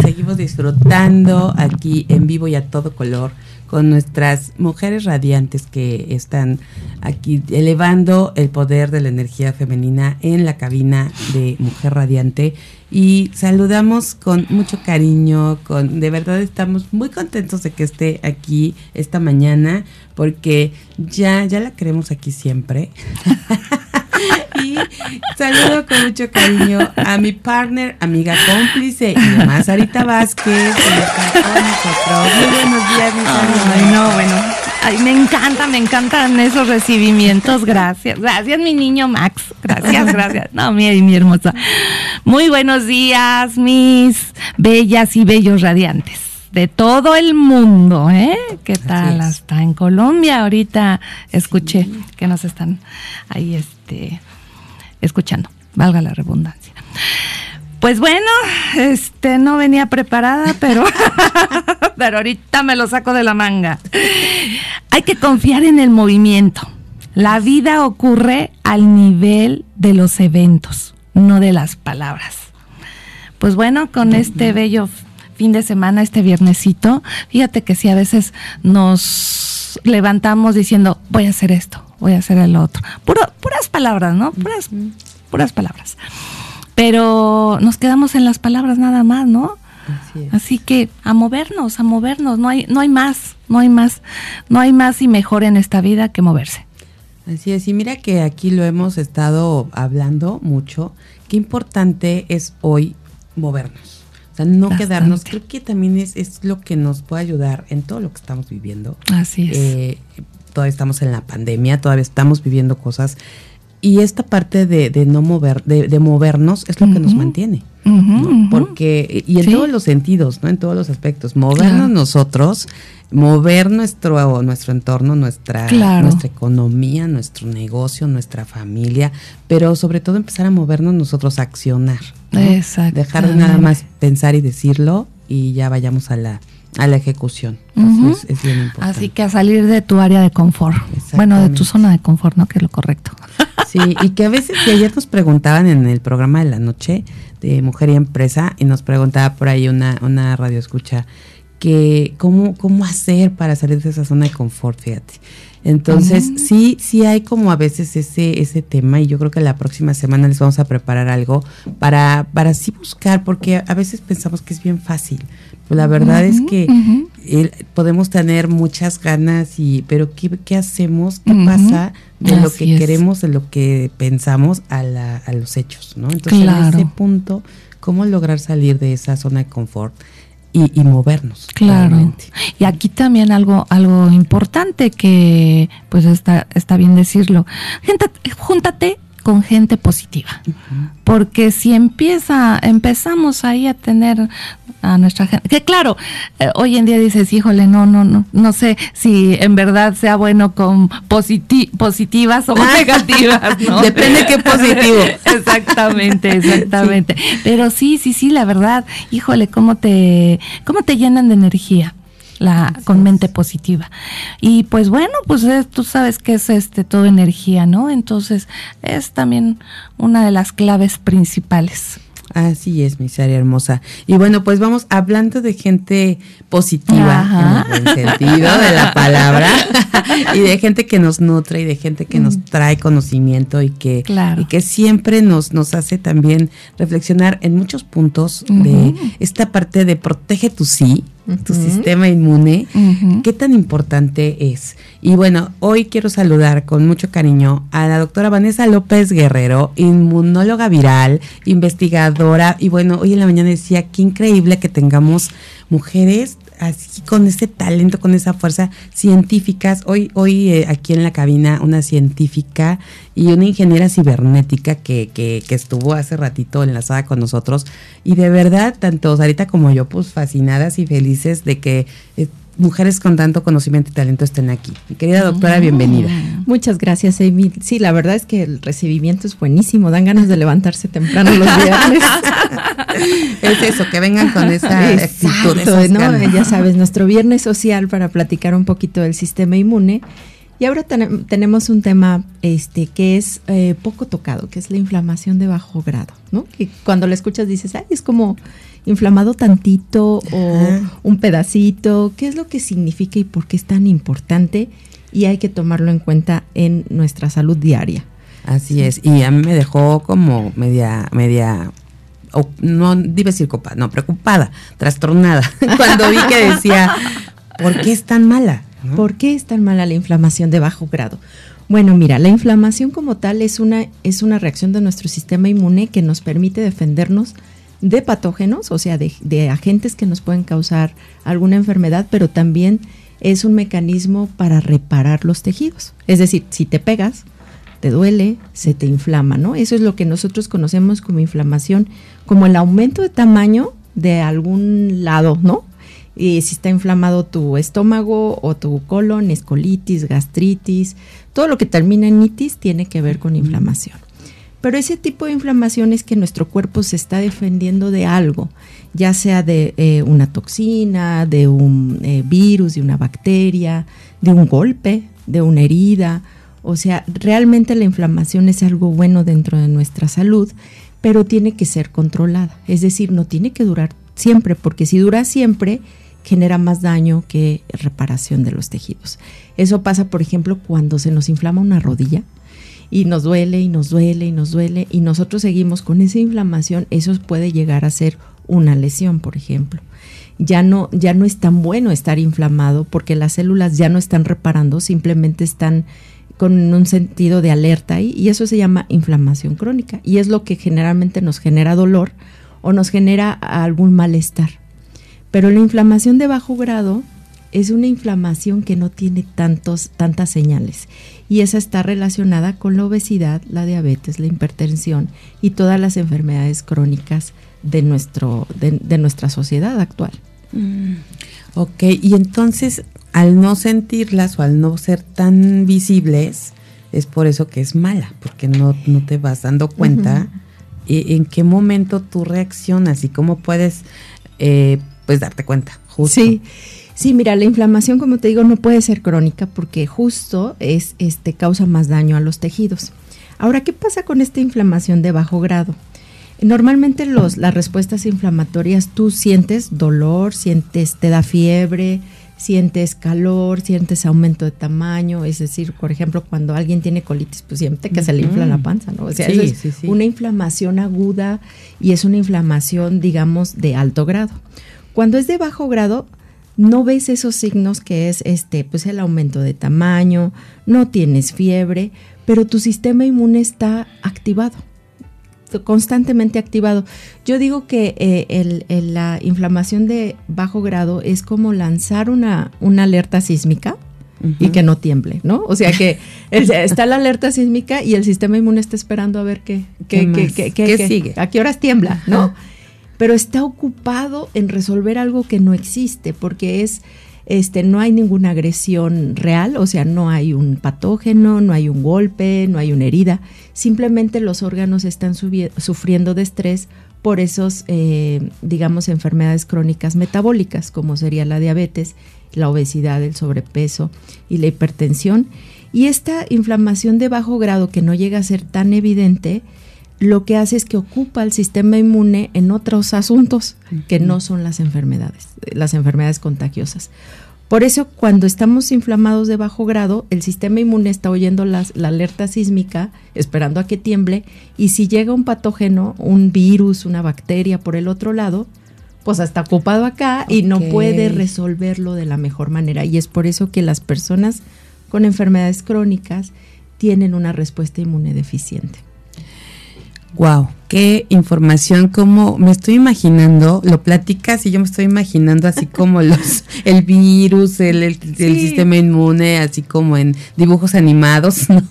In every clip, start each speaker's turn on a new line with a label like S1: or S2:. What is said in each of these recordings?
S1: seguimos disfrutando aquí en vivo y a todo color con nuestras mujeres radiantes que están aquí elevando el poder de la energía femenina en la cabina de Mujer Radiante y saludamos con mucho cariño, con de verdad estamos muy contentos de que esté aquí esta mañana porque ya ya la queremos aquí siempre. saludo con mucho cariño a mi partner, amiga cómplice y demás, Sarita Vázquez. Muy buenos días, mis
S2: Ay, no, bueno. Ay, me encanta, me encantan esos recibimientos. Gracias. Gracias, mi niño Max. Gracias, gracias. No, mi, mi hermosa. Muy buenos días, mis bellas y bellos radiantes de todo el mundo, ¿eh? ¿Qué tal? Hasta en Colombia ahorita escuché que nos están ahí este escuchando, valga la redundancia. Pues bueno, este no venía preparada, pero, pero ahorita me lo saco de la manga. Hay que confiar en el movimiento. La vida ocurre al nivel de los eventos, no de las palabras. Pues bueno, con este bello fin de semana, este viernesito, fíjate que si a veces nos levantamos diciendo, voy a hacer esto, voy a hacer el otro. puras palabras, ¿no? Puras, puras palabras. Pero nos quedamos en las palabras nada más, ¿no? Así, Así, que a movernos, a movernos, no hay, no hay más, no hay más, no hay más y mejor en esta vida que moverse.
S1: Así es, y mira que aquí lo hemos estado hablando mucho, qué importante es hoy movernos. O sea, no quedarnos, creo que también es, es lo que nos puede ayudar en todo lo que estamos viviendo.
S2: Así es.
S1: Eh, todavía estamos en la pandemia, todavía estamos viviendo cosas. Y esta parte de, de no mover, de, de, movernos es lo que nos mantiene.
S2: Uh -huh,
S1: ¿no?
S2: uh -huh.
S1: Porque, y en
S2: Sí.
S1: todos los sentidos, ¿no? En todos los aspectos. Movernos
S2: Claro.
S1: nosotros, mover nuestro, nuestro entorno, nuestra,
S2: Claro.
S1: nuestra economía, nuestro negocio, nuestra familia, pero sobre todo empezar a movernos nosotros, a accionar. ¿no? Dejar de nada más pensar y decirlo y ya vayamos a la, a la ejecución. Eso es, es bien importante.
S2: Así que a salir de tu área de confort. Bueno, de tu zona de confort, ¿no? Que es lo correcto.
S1: Sí, y que a veces, que ayer nos preguntaban en el programa de la noche de Mujer y Empresa, y nos preguntaba por ahí una, una radio escucha, que cómo, cómo hacer para salir de esa zona de confort, fíjate. Entonces, sí, sí hay como a veces ese, ese tema, y yo creo que la próxima semana les vamos a preparar algo para, para así buscar, porque a veces pensamos que es bien fácil. Pero la verdad es que el- podemos tener muchas ganas y pero qué, qué hacemos qué pasa de lo que
S2: es.
S1: queremos de lo que pensamos a, la, a los hechos no entonces en ese punto cómo lograr salir de esa zona de confort y, y movernos
S2: Claro.
S1: realmente.
S2: Y aquí también algo, algo importante que pues está, está bien decirlo. Júntate con gente positiva. Porque si empieza, empezamos ahí a tener a nuestra gente, que claro, eh, hoy en día dices, híjole, no, no, no, no sé si en verdad sea bueno con positi- positivas o negativas, ¿no?
S1: Depende qué positivo.
S2: exactamente, exactamente. Pero sí, sí, sí, la verdad, híjole, cómo te, cómo te llenan de energía. La, con mente positiva. Y pues bueno, pues es- tú sabes que es este todo energía, ¿no? Entonces es también una de las claves principales.
S1: Así es, mi hermosa. Y bueno, pues vamos hablando de gente positiva,
S2: Ajá.
S1: en el sentido de la palabra, y de gente que nos nutre y de gente que nos trae conocimiento y que,
S2: Claro.
S1: y que siempre nos, nos hace también reflexionar en muchos puntos de esta parte de protege tu sí, tu sistema inmune, qué tan importante es. Y bueno, hoy quiero saludar con mucho cariño a la doctora Vanessa López Guerrero, inmunóloga viral, investigadora. Y bueno, hoy en la mañana decía, qué increíble que tengamos mujeres así con ese talento, con esa fuerza científicas. Hoy, hoy eh, aquí en la cabina una científica y una ingeniera cibernética que, que, que estuvo hace ratito enlazada con nosotros. Y de verdad, tanto Sarita como yo, pues fascinadas y felices de que eh, mujeres con tanto conocimiento y talento estén aquí. Mi querida doctora, bienvenida.
S3: Muchas gracias, Amy. Sí, la verdad es que el recibimiento es buenísimo. Dan ganas de levantarse temprano los viernes.
S1: Es eso, que vengan con esa actitud,
S3: Exacto,
S1: esas
S3: ¿no?
S1: ganas.
S3: Ya sabes, nuestro viernes social para platicar un poquito del sistema inmune. Y ahora tenem- tenemos un tema este, que es eh, poco tocado, que es la inflamación de bajo grado, ¿no? Que cuando la escuchas dices, ay, es como inflamado tantito o un pedacito, qué es lo que significa y por qué es tan importante y hay que tomarlo en cuenta en nuestra salud diaria.
S1: Así es, y a mí me dejó como media, media, no debe decir copa, no, preocupada, trastornada, cuando vi que decía, ¿por qué es tan mala?
S3: ¿Por qué es tan mala la inflamación de bajo grado? Bueno, mira, la inflamación como tal es una, es una reacción de nuestro sistema inmune que nos permite defendernos de patógenos, o sea, de, agentes que nos pueden causar alguna enfermedad, pero también es un mecanismo para reparar los tejidos. Es decir, si te pegas, te duele, se te inflama, ¿no? Eso es lo que nosotros conocemos como inflamación, como el aumento de tamaño de algún lado, ¿no? Y si está inflamado tu estómago o tu colon, escolitis, gastritis, todo lo que termina en itis tiene que ver con inflamación. Pero ese tipo de inflamación es que nuestro cuerpo se está defendiendo de algo, ya sea de eh, una toxina, de un eh, virus, de una bacteria, de un golpe, de una herida. O sea, realmente la inflamación es algo bueno dentro de nuestra salud, pero tiene que ser controlada. Es decir, no tiene que durar siempre, porque si dura siempre, genera más daño que reparación de los tejidos. Eso pasa, por ejemplo, cuando se nos inflama una rodilla y nos duele y nos duele y nos duele y nosotros seguimos con esa inflamación, eso puede llegar a ser una lesión, por ejemplo. Ya no, ya no es tan bueno estar inflamado porque las células ya no están reparando, simplemente están con un sentido de alerta y, y eso se llama inflamación crónica y es lo que generalmente nos genera dolor o nos genera algún malestar. Pero la inflamación de bajo grado es una inflamación que no tiene tantos, tantas señales y esa está relacionada con la obesidad, la diabetes, la hipertensión y todas las enfermedades crónicas de, nuestro, de, nuestra sociedad actual.
S1: Mm. Ok, y entonces al no sentirlas o al no ser tan visibles, es por eso que es mala, porque no, no te vas dando cuenta en qué momento tú reaccionas y cómo puedes eh, pues darte cuenta.
S3: Justo. Sí. Sí, mira, la inflamación, como te digo, no puede ser crónica porque justo es este causa más daño a los tejidos. Ahora, ¿qué pasa con esta inflamación de bajo grado? Normalmente los, las respuestas inflamatorias, tú sientes dolor, sientes, te da fiebre, sientes calor, sientes aumento de tamaño, es decir, por ejemplo, cuando alguien tiene colitis, pues siente que se le infla la panza, ¿no? O sea, es una inflamación aguda y es una inflamación, digamos, de alto grado. Cuando es de bajo grado, no ves esos signos que es este, pues el aumento de tamaño, no tienes fiebre, pero tu sistema inmune está activado, constantemente activado. Yo digo que eh, la inflamación de bajo grado es como lanzar una, una alerta sísmica. Y que no tiemble, ¿no? O sea que está la alerta sísmica y el sistema inmune está esperando a ver qué, qué, qué, qué, sigue, a qué horas tiembla, ¿no? pero está ocupado en resolver algo que no existe, porque es, este, no hay ninguna agresión real, o sea, no hay un patógeno, no hay un golpe, no hay una herida, simplemente los órganos están sufriendo de estrés por esos, eh, digamos, enfermedades crónicas metabólicas, como sería la diabetes, la obesidad, el sobrepeso y la hipertensión. Y esta inflamación de bajo grado que no llega a ser tan evidente, lo que hace es que ocupa el sistema inmune en otros asuntos que no son las enfermedades, las enfermedades contagiosas. Por eso, cuando estamos inflamados de bajo grado, el sistema inmune está oyendo la alerta sísmica, esperando a que tiemble, y si llega un patógeno, un virus, una bacteria por el otro lado, pues está ocupado acá y no puede resolverlo de la mejor manera. Y es por eso que las personas con enfermedades crónicas tienen una respuesta inmune deficiente.
S1: Wow, qué información, como me estoy imaginando, lo platicas y yo me estoy imaginando así como los, el virus, el, sistema inmune, así como en dibujos animados, ¿no?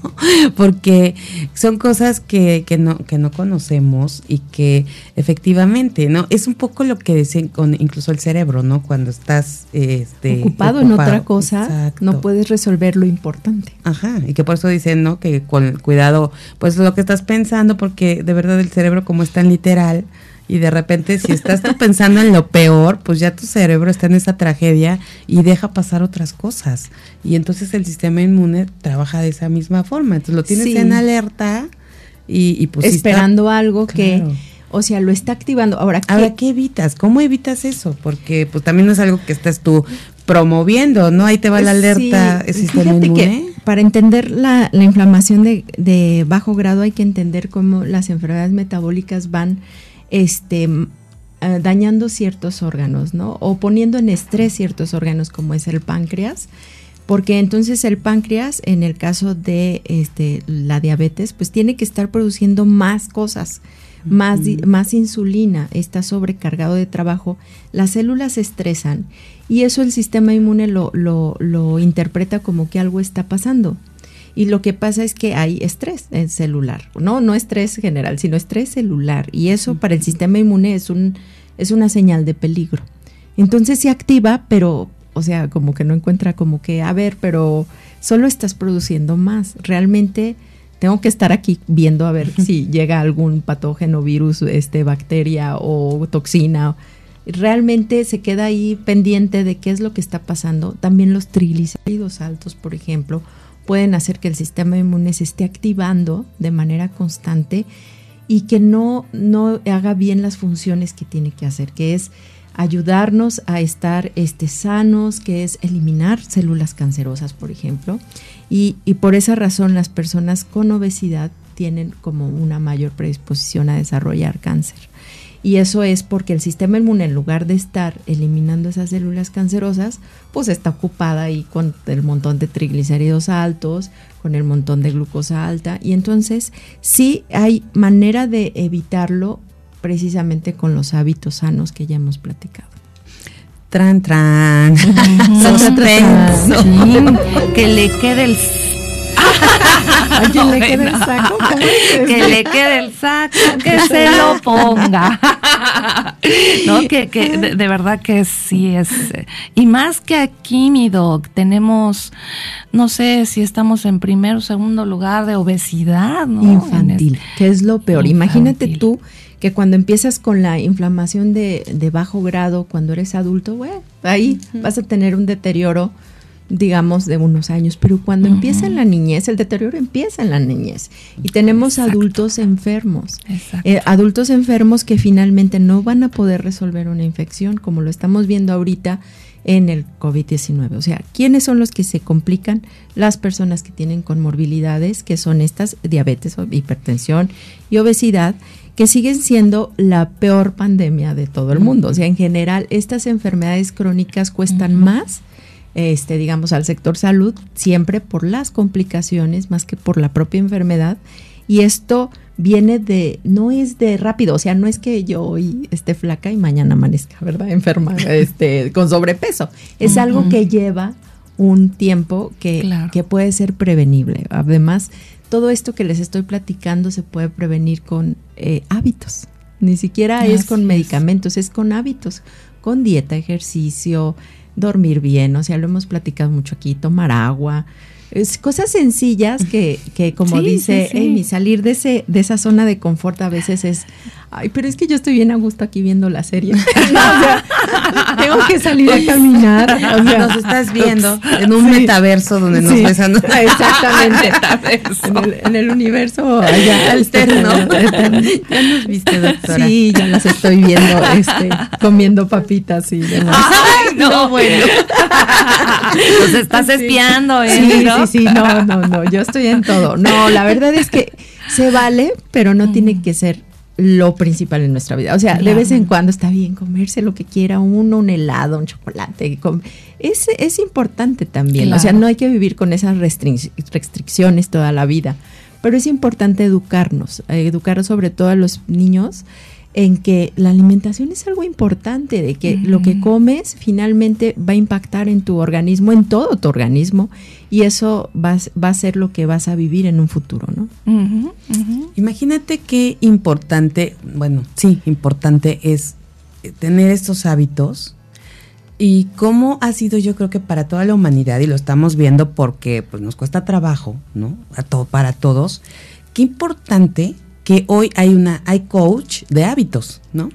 S1: Porque son cosas que, que, no, que no conocemos y que efectivamente, ¿no? Es un poco lo que dicen con incluso el cerebro, ¿no? Cuando estás este,
S3: ocupado, en otra cosa, no puedes resolver lo importante.
S1: Ajá, y que por eso dicen, ¿no? Que con cuidado, pues lo que estás pensando, porque de verdad el cerebro como es tan literal y de repente si estás tú pensando en lo peor, pues ya tu cerebro está en esa tragedia y deja pasar otras cosas. Y entonces el sistema inmune trabaja de esa misma forma. Entonces lo tienes en alerta y, pues
S3: esperando algo que O sea, lo está activando. Ahora, ¿qué,
S1: Ahora, ¿qué evitas? ¿Cómo evitas eso? Porque pues también no es algo que estás tú promoviendo, ¿no? Ahí te va la alerta
S3: Sí,
S1: sistema inmune.
S3: para entender la, la inflamación de, de bajo grado hay que entender cómo las enfermedades metabólicas van este, eh, dañando ciertos órganos, ¿no? O poniendo en estrés ciertos órganos como es el páncreas. Porque entonces el páncreas, en el caso de este, la diabetes, pues tiene que estar produciendo más cosas, más, más insulina, está sobrecargado de trabajo, las células se estresan y eso el sistema inmune lo, lo, lo interpreta como que algo está pasando. Y lo que pasa es que hay estrés en celular, no, no estrés general, sino estrés celular. Y eso para el sistema inmune es, un, es una señal de peligro. Entonces se activa, pero, o sea, como que no encuentra como que, a ver, pero solo estás produciendo más. Realmente tengo que estar aquí viendo a ver si llega algún patógeno, virus, este, bacteria o toxina. Realmente se queda ahí pendiente de qué es lo que está pasando. También los triglicéridos altos, por ejemplo, pueden hacer que el sistema inmune se esté activando de manera constante y que no, no haga bien las funciones que tiene que hacer, que es ayudarnos a estar este, sanos, que es eliminar células cancerosas, por ejemplo. Y, por esa razón las personas con obesidad tienen como una mayor predisposición a desarrollar cáncer. Y eso es porque el sistema inmune, en lugar de estar eliminando esas células cancerosas, pues está ocupada ahí con el montón de triglicéridos altos, con el montón de glucosa alta. Y entonces sí hay manera de evitarlo precisamente con los hábitos sanos que ya hemos platicado.
S1: Tran, tran.
S2: Suspenso. Sí, que le quede el
S3: ¿A quién le queda el saco?
S2: Que le quede el saco, que se lo ponga. No, que, que de, de verdad que sí es. eh, Y más que aquí, mi doc, tenemos, no sé si estamos en primer o segundo lugar de obesidad, ¿no?
S3: infantil, que es lo peor. Imagínate tú que cuando empiezas con la inflamación de, de bajo grado, cuando eres adulto, bueno, ahí vas a tener un deterioro, digamos, de unos años, pero cuando empieza en la niñez, el deterioro empieza en la niñez. Y tenemos
S2: Exacto.
S3: adultos enfermos. Eh, adultos enfermos que finalmente no van a poder resolver una infección, como lo estamos viendo ahorita en el COVID-19. O sea, ¿quiénes son los que se complican? Las personas que tienen comorbilidades, que son estas diabetes, hipertensión y obesidad, que siguen siendo la peor pandemia de todo el mundo. O sea, en general, estas enfermedades crónicas cuestan más este, digamos, al sector salud, siempre por las complicaciones más que por la propia enfermedad. Y esto viene de, no es de rápido, o sea, no es que yo hoy esté flaca y mañana amanezca, ¿verdad? Enferma, este, con sobrepeso. Es algo que lleva un tiempo que,
S2: Claro.
S3: que puede ser prevenible. Además, todo esto que les estoy platicando se puede prevenir con eh, hábitos. Ni siquiera es con
S2: es.
S3: medicamentos, es con hábitos, con dieta, ejercicio, dormir bien, o sea, lo hemos platicado mucho aquí, tomar agua, es cosas sencillas que, que como
S2: Sí,
S3: dice
S2: sí, sí.
S3: Amy, salir de ese, de esa zona de confort a veces es, ay, pero es que yo estoy bien a gusto aquí viendo la serie. No, o sea, tengo que salir a caminar. O sea,
S1: nos estás viendo en un
S3: Sí.
S1: metaverso donde nos
S3: Sí,
S1: besan.
S3: Exactamente. En el, en el universo allá,
S1: Alterno. Ya nos viste, doctora.
S3: Sí, ya las estoy viendo, este, comiendo papitas y demás.
S2: Ay, no,
S1: bueno.
S2: Nos estás
S3: Sí.
S2: espiando, ¿eh?
S3: Sí,
S2: ¿no?
S3: sí, sí, no, no, no, yo estoy en todo. No, la verdad es que se vale, pero no tiene que ser lo principal en nuestra vida. O sea, de vez en cuando está bien comerse lo que quiera uno, un helado, un chocolate. Es, es importante también. O sea, no hay que vivir con esas restric- restricciones toda la vida. Pero es importante educarnos, educar sobre todo a los niños en que la alimentación es algo importante, de que lo que comes finalmente va a impactar en tu organismo, en todo tu organismo, y eso va, va a ser lo que vas a vivir en un futuro, ¿no?
S1: Imagínate qué importante, bueno, sí, importante es eh, tener estos hábitos y cómo ha sido yo creo que para toda la humanidad y lo estamos viendo porque pues nos cuesta trabajo, ¿no? A todo para todos. Qué importante que hoy hay una hay coach de hábitos, ¿no?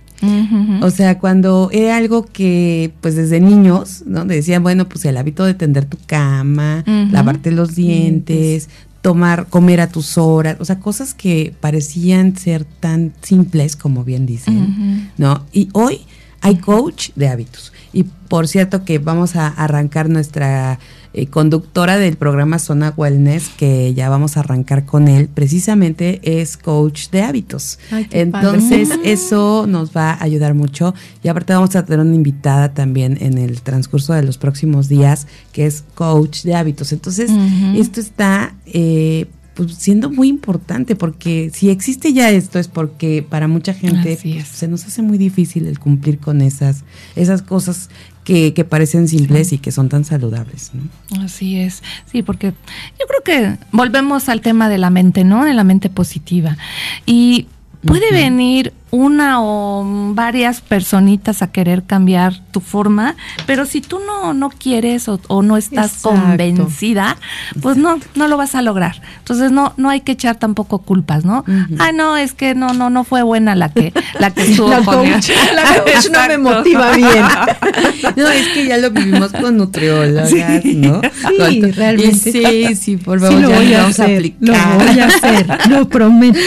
S1: O sea, cuando era algo que, pues desde niños, ¿no? Decían, bueno, pues el hábito de tender tu cama, lavarte los dientes, tomar, comer a tus horas, o sea, cosas que parecían ser tan simples como bien dicen, ¿no? Y hoy hay coach de hábitos. Y por cierto que vamos a arrancar nuestra eh, conductora del programa Zona Wellness, que ya vamos a arrancar con él, precisamente es coach de hábitos. Entonces, eso nos va a ayudar mucho. Y aparte vamos a tener una invitada también en el transcurso de los próximos días, que es coach de hábitos. Entonces, esto está... Eh, pues siendo muy importante, porque si existe ya esto es porque para mucha gente pues, se nos hace muy difícil el cumplir con esas, esas cosas que, que parecen simples y que son tan saludables.
S2: Así es, sí, porque yo creo que volvemos al tema de la mente, ¿no? De la mente positiva. Y puede venir una o varias personitas a querer cambiar tu forma, pero si tú no, no quieres o, no estás convencida, pues no, no lo vas a lograr. Entonces no, no hay que echar tampoco culpas, ¿no? Ah, no, es que no, no, no fue buena la que, la que estuvo
S3: la coach, La coach no me motiva bien.
S1: no, es que ya lo vivimos con nutriólogas, ¿no?
S3: Sí, realmente.
S1: sí, sí, por favor, ya lo vamos a aplicar.
S3: Lo voy a hacer, lo prometo.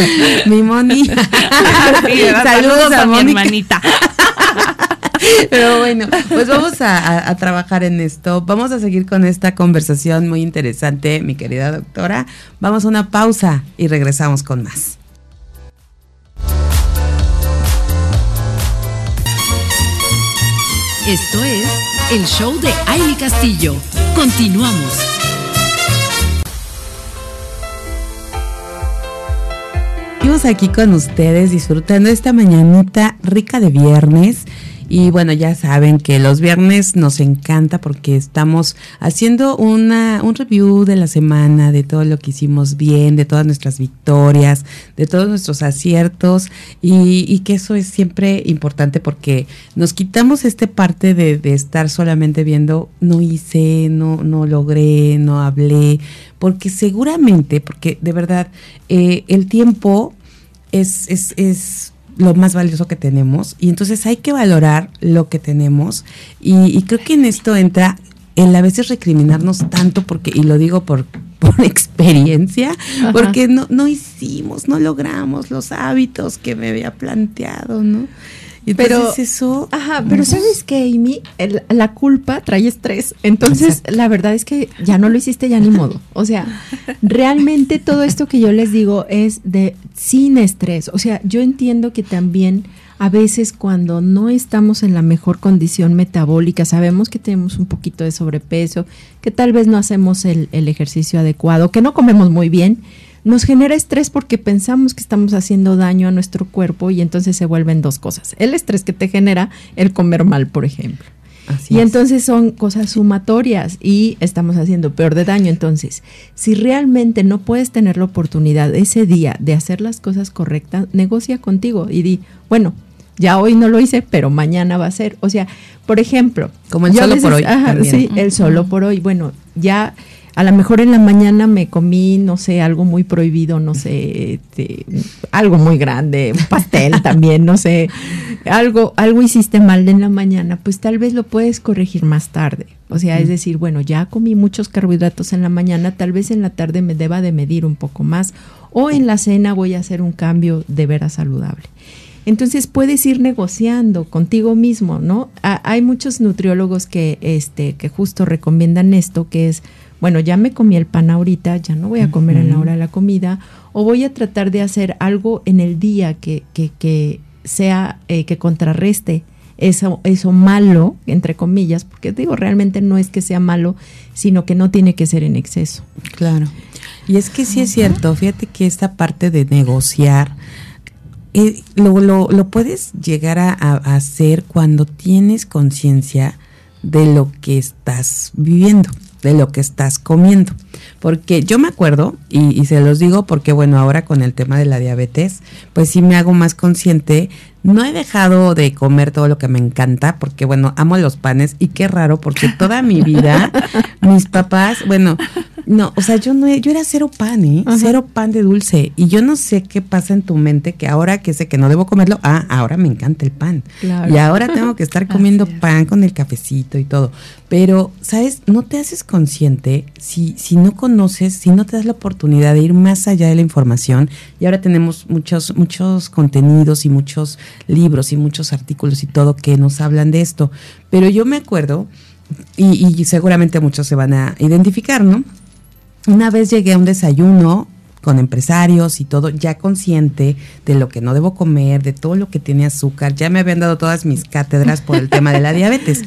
S1: Mi Moni.
S2: Saludos, a, mi hermanita.
S1: Pero bueno, pues vamos a, trabajar en esto. Vamos a seguir con esta conversación muy interesante, mi querida doctora. Vamos a una pausa y regresamos con más.
S4: Esto es el show de Aile Castillo. Continuamos.
S1: Seguimos aquí con ustedes disfrutando esta mañanita rica de viernes. Y bueno, ya saben que los viernes nos encanta porque estamos haciendo una, un review de la semana, de todo lo que hicimos bien, de todas nuestras victorias, de todos nuestros aciertos. Y, y que eso es siempre importante porque nos quitamos este parte de, de, estar solamente viendo, no hice, no, no logré, no hablé, porque seguramente, porque de verdad, eh, el tiempo es, es, es lo más valioso que tenemos. Y entonces hay que valorar lo que tenemos. Y, creo que en esto entra el a veces recriminarnos tanto porque y lo digo por, por experiencia porque no, no hicimos no logramos los hábitos que me había planteado no
S3: pero eso. Ajá, pero ¿sabes qué, Amy? la culpa trae estrés. Entonces, la verdad es que ya no lo hiciste, ya ni modo. O sea, realmente todo esto que yo les digo es de sin estrés. O sea, yo entiendo que también a veces cuando no estamos en la mejor condición metabólica, sabemos que tenemos un poquito de sobrepeso, que tal vez no hacemos el, el ejercicio adecuado, que no comemos muy bien nos genera estrés porque pensamos que estamos haciendo daño a nuestro cuerpo y entonces se vuelven dos cosas. El estrés que te genera el comer mal, por ejemplo. y entonces son cosas sumatorias y estamos haciendo peor de daño. Entonces, si realmente no puedes tener la oportunidad ese día de hacer las cosas correctas, negocia contigo y di, bueno, ya hoy no lo hice, pero mañana va a ser. O sea, por ejemplo,
S1: como el solo por hoy.
S3: sí, el solo por hoy. Bueno, ya a lo mejor en la mañana me comí, no sé, algo muy prohibido, no sé, este, algo muy grande, un pastel también, no sé, algo, algo hiciste mal en la mañana, pues tal vez lo puedes corregir más tarde. O sea, es decir, bueno, ya comí muchos carbohidratos en la mañana, tal vez en la tarde me deba de medir un poco más o en la cena voy a hacer un cambio de veras saludable. Entonces puedes ir negociando contigo mismo, ¿no? hay muchos nutriólogos que, este, que justo recomiendan esto, que es bueno, ya me comí el pan ahorita, ya no voy a comer en la hora de la comida, o voy a tratar de hacer algo en el día que, que, que sea, eh, que contrarreste eso, eso malo, entre comillas, porque digo, realmente no es que sea malo, sino que no tiene que ser en exceso.
S1: Claro. Y es que sí es cierto, fíjate que esta parte de negociar, eh, lo, lo, lo, puedes llegar a, a hacer cuando tienes conciencia de lo que estás viviendo de lo que estás comiendo. Porque yo me acuerdo, y, se los digo porque, bueno, ahora con el tema de la diabetes, pues sí me hago más consciente no he dejado de comer todo lo que me encanta, porque bueno, amo los panes y qué raro, porque toda mi vida mis papás, bueno, no, o sea, yo no, yo era cero pan, ¿eh? Cero pan de dulce. Y yo no sé qué pasa en tu mente que ahora que sé que no debo comerlo, ah, ahora me encanta el pan. Y ahora tengo que estar comiendo pan con el cafecito y todo. Pero, ¿sabes? No te haces consciente si, si no conoces, si no te das la oportunidad de ir más allá de la información. Y ahora tenemos muchos, muchos contenidos y muchos libros y muchos artículos y todo que nos hablan de esto. Pero yo me acuerdo, y, y seguramente muchos se van a identificar, ¿no? Una vez llegué a un desayuno con empresarios y todo, ya consciente de lo que no debo comer, de todo lo que tiene azúcar, ya me habían dado todas mis cátedras por el tema de la diabetes.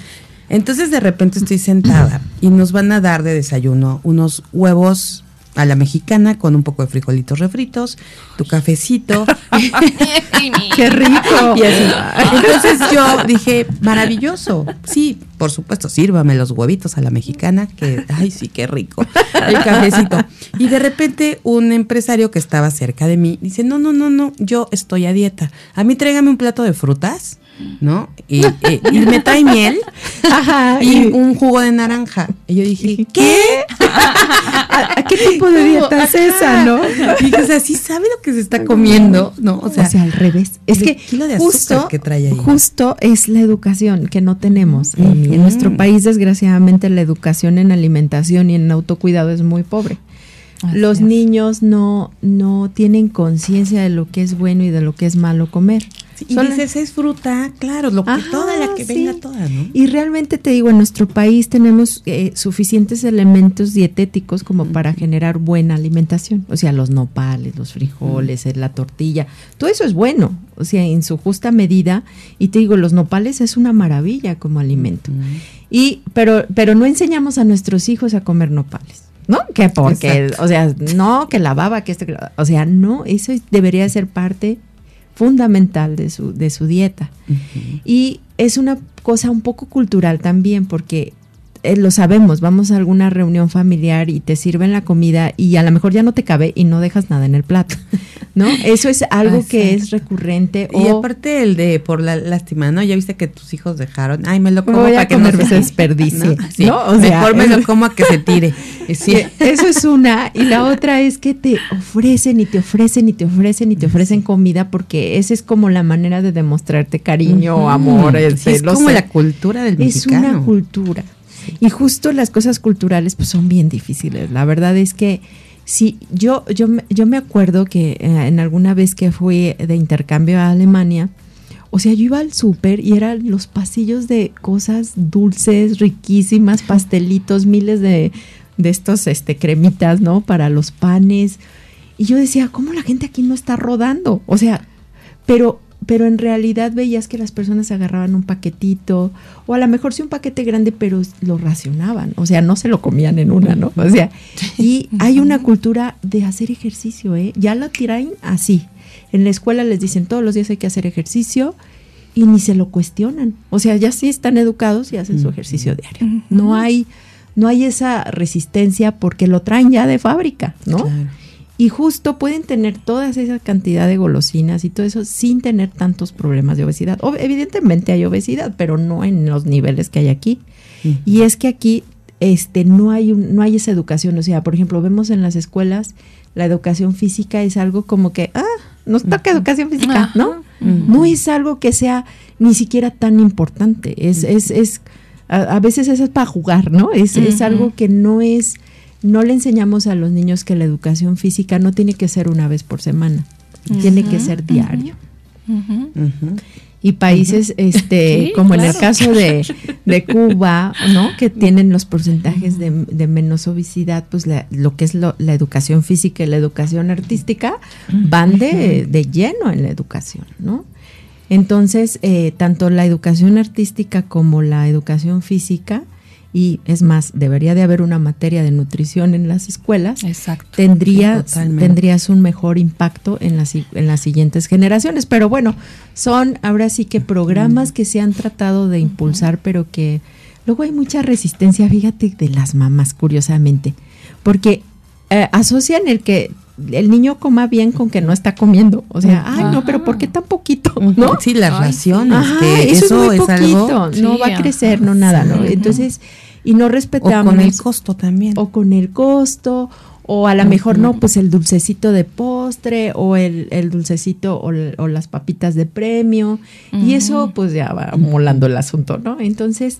S1: Entonces de repente estoy sentada y nos van a dar de desayuno unos huevos a la mexicana con un poco de frijolitos refritos, tu cafecito.
S3: ¡Qué rico!
S1: Y así. Entonces yo dije, maravilloso. Sí, por supuesto, sírvame los huevitos a la mexicana, que, ay, sí, qué rico. El cafecito. Y de repente un empresario que estaba cerca de mí dice, no, no, no, no, yo estoy a dieta. A mí tráigame un plato de frutas ¿no? Y, me trae miel y un jugo de naranja. Y yo dije, ¿qué?
S3: ¿A, qué tipo de dieta es esa, no?
S1: Y o sea, sí sabe lo que se está comiendo, ¿no?
S3: O sea, al revés. Es que justo, que trae ahí. justo es la educación que no tenemos. En nuestro país, desgraciadamente, la educación en alimentación y en autocuidado es muy pobre. Los niños no, no tienen conciencia de lo que es bueno y de lo que es malo comer
S1: y dices, es fruta, claro, lo que toda la que venga toda, ¿no?
S3: Y realmente te digo, en nuestro país tenemos eh, suficientes elementos dietéticos como para generar buena alimentación. O sea, los nopales, los frijoles, la tortilla, todo eso es bueno, o sea, en su justa medida. Y te digo, los nopales es una maravilla como alimento. Y, pero, pero no enseñamos a nuestros hijos a comer nopales. ¿No? Que porque, o sea, no, que la baba, que este, o sea, no, eso debería ser parte fundamental de su, de su dieta. Y es una cosa un poco cultural también, porque eh, lo sabemos, vamos a alguna reunión familiar y te sirven la comida y a lo mejor ya no te cabe y no dejas nada en el plato, ¿no? Eso es algo que es recurrente.
S1: Y aparte el de por la lástima, ¿no? Ya viste que tus hijos dejaron, ay, me lo como para que
S3: no se desperdicie, ¿no?
S1: O sea, mejor me lo como a que se tire.
S3: Sí. Eso es una. Y la otra es que te ofrecen y te ofrecen y te ofrecen y te ofrecen comida porque esa es como la manera de demostrarte cariño, amor.
S1: es como la cultura del mexicano.
S3: Es una cultura. Y justo las cosas culturales pues son bien difíciles. La verdad es que sí, yo, yo, yo me acuerdo que eh, en alguna vez que fui de intercambio a Alemania, o sea, yo iba al súper y eran los pasillos de cosas dulces, riquísimas, pastelitos, miles de, de estos este, cremitas, ¿no? Para los panes. Y yo decía, ¿cómo la gente aquí no está rodando? O sea, pero pero en realidad veías que las personas agarraban un paquetito, o a lo mejor sí un paquete grande, pero lo racionaban, o sea, no se lo comían en una, ¿no? O sea, y hay una cultura de hacer ejercicio, ¿eh? Ya lo tiran así. En la escuela les dicen todos los días hay que hacer ejercicio y ni se lo cuestionan. O sea, ya sí están educados y hacen su ejercicio diario. No hay, no hay esa resistencia porque lo traen ya de fábrica, ¿no? Y justo pueden tener toda esa cantidad de golosinas y todo eso sin tener tantos problemas de obesidad. evidentemente hay obesidad, pero no en los niveles que hay aquí. Y es que aquí este, no, hay no hay esa educación. O sea, por ejemplo, vemos en las escuelas la educación física es algo como que, ah, nos toca educación física, ¿no? No es algo que sea ni siquiera tan importante. Es, es, es a, veces eso es para jugar, ¿no? Es, es algo que no es no le enseñamos a los niños que la educación física no tiene que ser una vez por semana, tiene que ser diario. Y países este como en el caso de, Cuba, ¿no? Que tienen los porcentajes de, menos obesidad, pues lo que es la educación física y la educación artística van de, de lleno en la educación, ¿no? Entonces, eh, tanto la educación artística como la educación física y es más, debería de haber una materia de nutrición en las escuelas,
S2: Exacto,
S3: tendría, tendrías un mejor impacto en las, en las siguientes generaciones. Pero bueno, son ahora sí que programas que se han tratado de impulsar, pero que luego hay mucha resistencia, fíjate, de las mamás, curiosamente, porque eh, asocian el que el niño coma bien con que no está comiendo. O sea, ay, no, pero ¿por qué tan poquito? ¿No?
S1: Sí, las raciones,
S3: Ajá,
S1: que
S3: eso,
S1: eso,
S3: es muy poquito,
S1: algo.
S3: no
S2: Sí,
S3: va a crecer, no nada, ¿no? Entonces, y no
S1: O
S3: respetamos
S1: con el costo también.
S3: o con el costo, o a lo mejor no, pues el dulcecito de postre, o el, el dulcecito, o, el- o las papitas de premio, y eso pues ya va molando el asunto, ¿no? Entonces,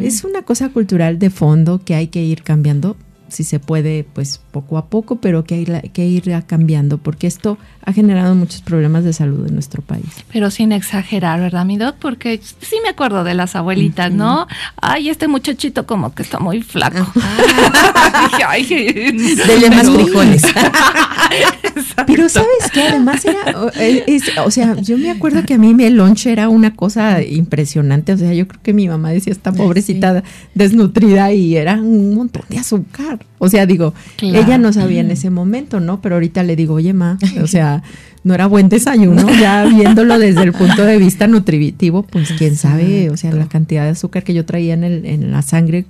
S3: es una cosa cultural de fondo que hay que ir cambiando, si se puede, pues poco a poco, pero que hay que ir cambiando, porque esto ha generado muchos problemas de salud en nuestro país.
S2: Pero sin exagerar, ¿verdad, mi doc? Porque sí me acuerdo de las abuelitas, ¿no? Ay, este muchachito como que está muy flaco. Dije, ay,
S1: Dele más frijoles.
S3: Pero sabes que además era, o, eh, es- o sea, yo me acuerdo que a mí el lunch era una cosa impresionante, o sea, yo creo que mi mamá decía esta pobrecita desnutrida y era un montón de azúcar. O sea, digo,
S2: Claro.
S3: ella no sabía en ese momento, ¿no? Pero ahorita le digo, oye, ma, o sea, no era buen desayuno, ya viéndolo desde el punto de vista nutritivo, pues quién sabe, o sea, la cantidad de azúcar que yo traía en, el, en la sangre.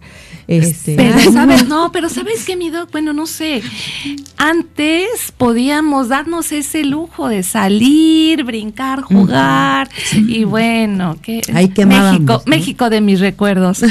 S3: Este,
S2: Pero
S3: ay,
S2: sabes,
S3: no.
S2: no, pero sabes que mi doc, bueno, no sé. Antes podíamos darnos ese lujo de salir, brincar, jugar y bueno, que
S1: Ahí quemábamos,
S2: México,
S1: ¿no?
S2: México de mis recuerdos,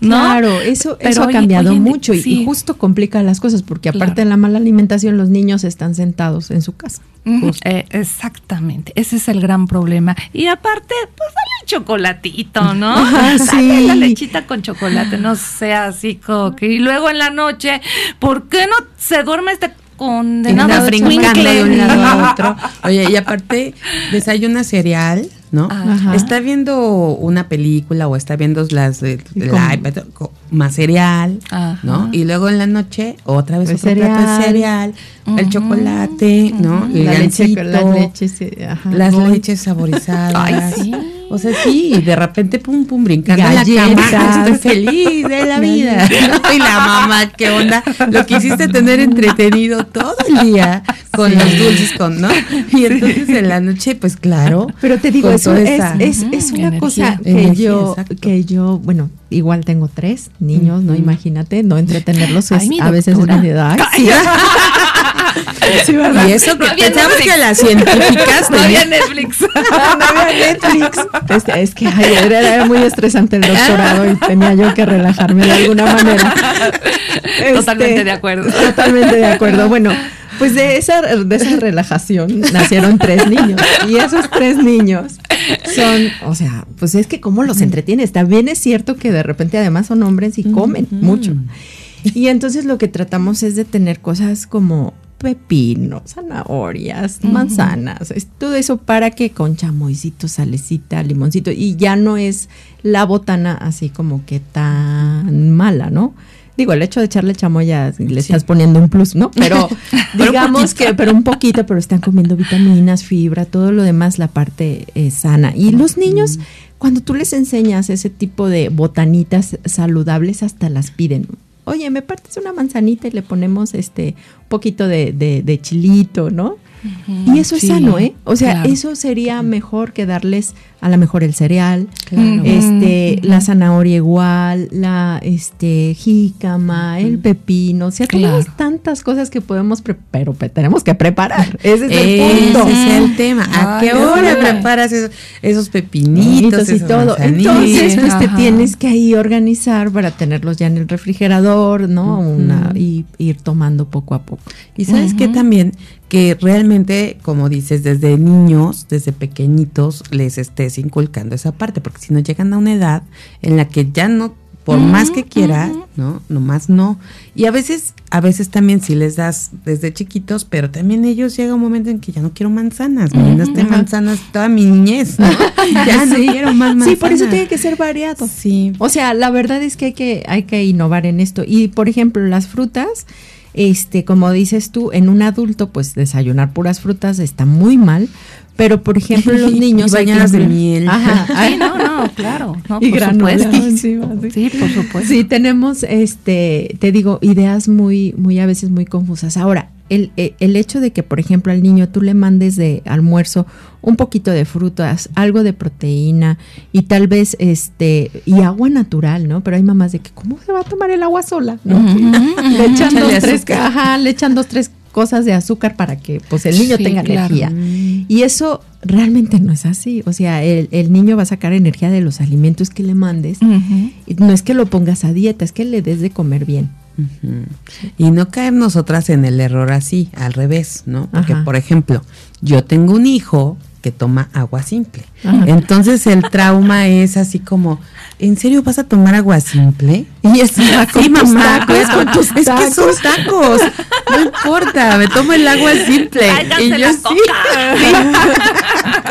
S2: ¿no?
S3: Claro, eso,
S2: Pero
S3: eso ha cambiado
S2: en
S3: mucho y,
S2: sí.
S3: y justo complica las cosas porque aparte
S2: Claro.
S3: de la mala alimentación los niños están sentados en su casa.
S2: Ujú, eh, exactamente, ese es el gran problema. Y aparte, pues dale el chocolatito, ¿no?
S3: Ah,
S2: Dale
S3: sí.
S2: la lechita con chocolate, no sea así como que. Y luego en la noche, ¿por qué no se duerme este condenado
S1: brincando de un lado a otro. Oye, y aparte, desayuna cereal, ¿no?
S3: Ajá.
S1: Está viendo una película o está viendo las de,
S3: con-
S1: iPad, más cereal,
S2: Ajá.
S1: ¿no? Y luego en la noche, otra vez
S3: Pues
S1: otro plato de
S3: cereal.
S1: cereal, el chocolate, ¿no? El
S3: La leche, las leches, ajá.
S1: las leches saborizadas.
S2: Ay, sí.
S1: O sea, sí, y de repente, pum, pum, brincando en la cama, estoy feliz de la vida. ¿no? Y la mamá, ¿qué onda? Lo quisiste tener entretenido todo el día con
S3: Sí.
S1: los dulces, con, ¿no? Y entonces en la noche, pues claro.
S3: Pero te digo, eso es,
S1: esa-
S3: es, es una
S2: energía.
S3: cosa que
S1: Energía,
S3: yo,
S1: exacto.
S3: que yo, bueno, igual tengo tres niños, ¿no? Imagínate, no entretenerlos es,
S2: Ay,
S3: a veces es. Ay, sí. ¿verdad?
S1: Y eso que
S2: No había
S1: pensamos
S2: Netflix.
S1: que las científicas
S2: No había Netflix.
S3: no había Netflix. Este, es que era, era muy estresante el doctorado y tenía yo que relajarme de alguna manera.
S2: Totalmente
S3: Este,
S2: de acuerdo.
S3: Totalmente de acuerdo. Bueno, pues de esa, de esa relajación nacieron tres niños. Y esos tres niños son, o sea, pues es que cómo los entretienes. También es cierto que de repente además son hombres y comen mucho. Y entonces lo que tratamos es de tener cosas como pepino, zanahorias, manzanas, es- todo eso para que con chamoycito, salecita, limoncito, y ya no es la botana así como que tan mala, ¿no? Digo, el hecho de echarle chamoya le estás poniendo un plus, ¿no? Pero digamos que, pero un poquito, pero están comiendo vitaminas, fibra, todo lo demás, la parte eh, sana. Y los niños, cuando tú les enseñas ese tipo de botanitas saludables, hasta las piden. Oye, me partes una manzanita y le ponemos este poquito de, de- de chilito, ¿no? Y eso es sano, ¿eh? O sea,
S2: claro.
S3: eso sería mejor que darles a lo mejor el cereal,
S1: Claro.
S3: este, la zanahoria igual, la este jícama, el pepino, o sea, tenemos
S2: Claro.
S3: tantas cosas que podemos, pero pe- tenemos que preparar. Ese es el
S1: Ese
S3: punto.
S1: es el tema. ¿A
S2: Ay,
S1: qué hora preparas esos, esos pepinitos
S3: y todo. Entonces, pues te tienes que ahí organizar para tenerlos ya en el refrigerador, ¿no? Una, y ir tomando poco a poco.
S1: Y sabes que también que realmente, como dices, desde niños, desde pequeñitos, les estés inculcando esa parte, porque si no llegan a una edad en la que ya no, por más que quieras, ¿no? Nomás no. Y a veces, a veces también sí les das desde chiquitos, pero también ellos llega un momento en que ya no quiero manzanas, me
S3: Ajá.
S1: manzanas toda mi niñez, ¿no? ya no quiero más manzanas.
S3: Sí, por eso tiene que ser variado.
S1: Sí.
S3: O sea, la verdad es que hay que, hay que innovar en esto. Y por ejemplo, las frutas, este, como dices tú, en un adulto, pues desayunar puras frutas está muy mal. Pero por ejemplo, los niños
S1: Y bañadas de miel.
S3: Ajá,
S2: Sí,
S3: ay,
S2: no, no, claro. No,
S3: y
S2: por supuesto.
S3: sí.
S2: Sí, por supuesto.
S3: Sí, tenemos, este, te digo, ideas muy, muy a veces muy confusas. Ahora, el, el- el hecho de que, por ejemplo, al niño tú le mandes de almuerzo un poquito de frutas, algo de proteína y tal vez, este, y agua natural, ¿no? Pero hay mamás de que, ¿cómo se va a tomar el agua sola? ¿no? Le echan dos, tres, ajá, le echan dos, tres cosas de azúcar para que pues el niño
S2: Sí,
S3: tenga
S2: claro.
S3: energía. Y eso realmente no es así. O sea, el, el niño va a sacar energía de los alimentos que le mandes. Y no es que lo pongas a dieta, es que le des de comer bien.
S1: Y no caer nosotras en el error así, al revés, ¿no? Porque,
S3: Ajá.
S1: por ejemplo, yo tengo un hijo que toma agua simple.
S3: Ajá.
S1: Entonces el trauma es así como, ¿en serio vas a tomar agua simple? Y es
S3: con
S1: sí,
S3: tus
S1: mamá,
S3: tacos,
S1: pues,
S3: con tus
S1: es que son tacos. No importa, me tomo el agua simple. Y yo
S2: la
S1: sí.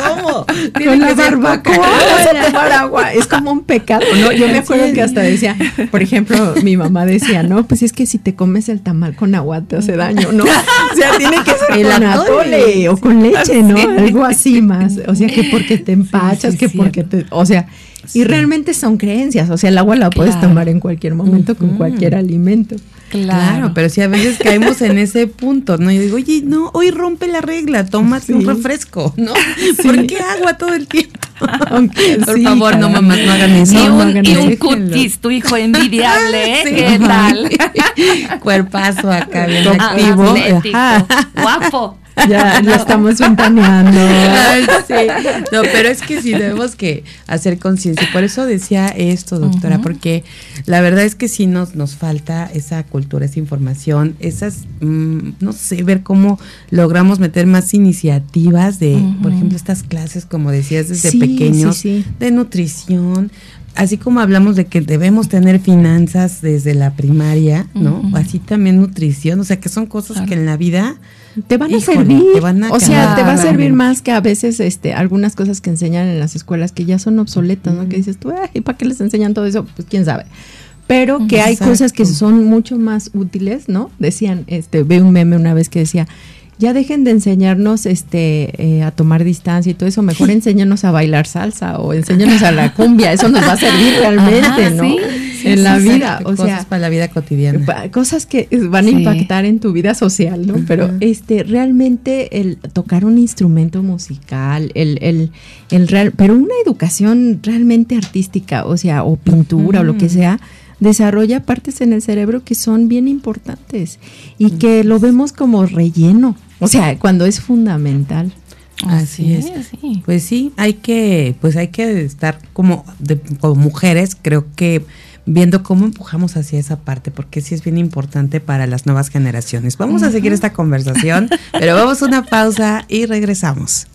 S1: ¿Cómo? Tiene
S3: Con la
S1: que ser
S3: barbacoa vas a tomar agua. Es como un pecado, ¿no? Yo me acuerdo que hasta decía, por ejemplo, mi mamá decía, no, pues es que si te comes el tamal con agua te hace daño, ¿no? O sea, tiene que ser
S1: El
S3: con
S1: atole.
S3: atole o con leche, ¿no?
S2: Sí.
S3: Algo así más. O sea, que porque te empachas,
S2: sí,
S3: que
S2: cierto.
S3: porque te... O sea, y realmente son creencias. O sea, el agua la puedes
S2: Claro.
S3: tomar en cualquier momento con cualquier alimento.
S1: Claro, pero si a veces caemos en ese punto, ¿no? Yo digo, oye, no, hoy rompe la regla, tómate
S3: Sí.
S1: un refresco, ¿no? ¿Por qué agua todo el tiempo? Por
S3: sí,
S1: favor, no, mamás, no hagan eso.
S2: Y
S3: No, no
S2: un,
S3: hagan
S2: y
S3: eso.
S2: un
S1: Déjenlo.
S2: cutis, tu hijo envidiable, ¿eh?
S1: Sí.
S2: ¿Qué tal?
S1: Cuerpazo acá, bien activo.
S2: Guapo.
S3: Ya lo estamos ventaneando.
S1: Ay, sí. No, pero es que sí debemos que hacer conciencia. Y por eso decía esto, doctora, porque la verdad es que sí nos, nos falta esa cultura, esa información, esas, mm, no sé, ver cómo logramos meter más iniciativas de, por ejemplo, estas clases, como decías, desde
S3: Sí,
S1: pequeños,
S3: sí,
S1: de nutrición. Así como hablamos de que debemos tener finanzas desde la primaria, ¿no?
S2: Ujú.
S1: Así también nutrición, o sea, que son cosas
S2: Claro.
S1: que en la vida
S3: te van a servir.
S1: te van a
S3: o sea, te va a servir más que a veces este algunas cosas que enseñan en las escuelas que ya son obsoletas, ¿no? Que dices tú, ay, ¿para qué les enseñan todo eso? Pues quién sabe. Pero que hay cosas que son mucho más útiles, ¿no? Decían, este, ve un meme una vez que decía, ya dejen de enseñarnos este eh, a tomar distancia y todo eso, mejor enséñanos a bailar salsa o enséñanos a la cumbia, eso nos va a servir realmente,
S2: Ajá,
S3: ¿no?
S2: sí,
S1: Sí,
S3: en la
S1: exacto,
S3: vida, o
S1: cosas
S3: sea,
S1: para la vida cotidiana.
S3: Cosas que van a
S2: Sí.
S3: impactar en tu vida social, ¿no? Pero este realmente el tocar un instrumento musical, el, el, el real, pero una educación realmente artística, o sea, o pintura o lo que sea, desarrolla partes en el cerebro que son bien importantes y que lo vemos como relleno, o sea, cuando es fundamental.
S1: Así es.
S2: sí.
S1: Pues sí, hay que, pues hay que estar como, de- como mujeres, creo que viendo cómo empujamos hacia esa parte, porque sí es bien importante para las nuevas generaciones. Vamos a seguir esta conversación, pero vamos a una pausa y regresamos.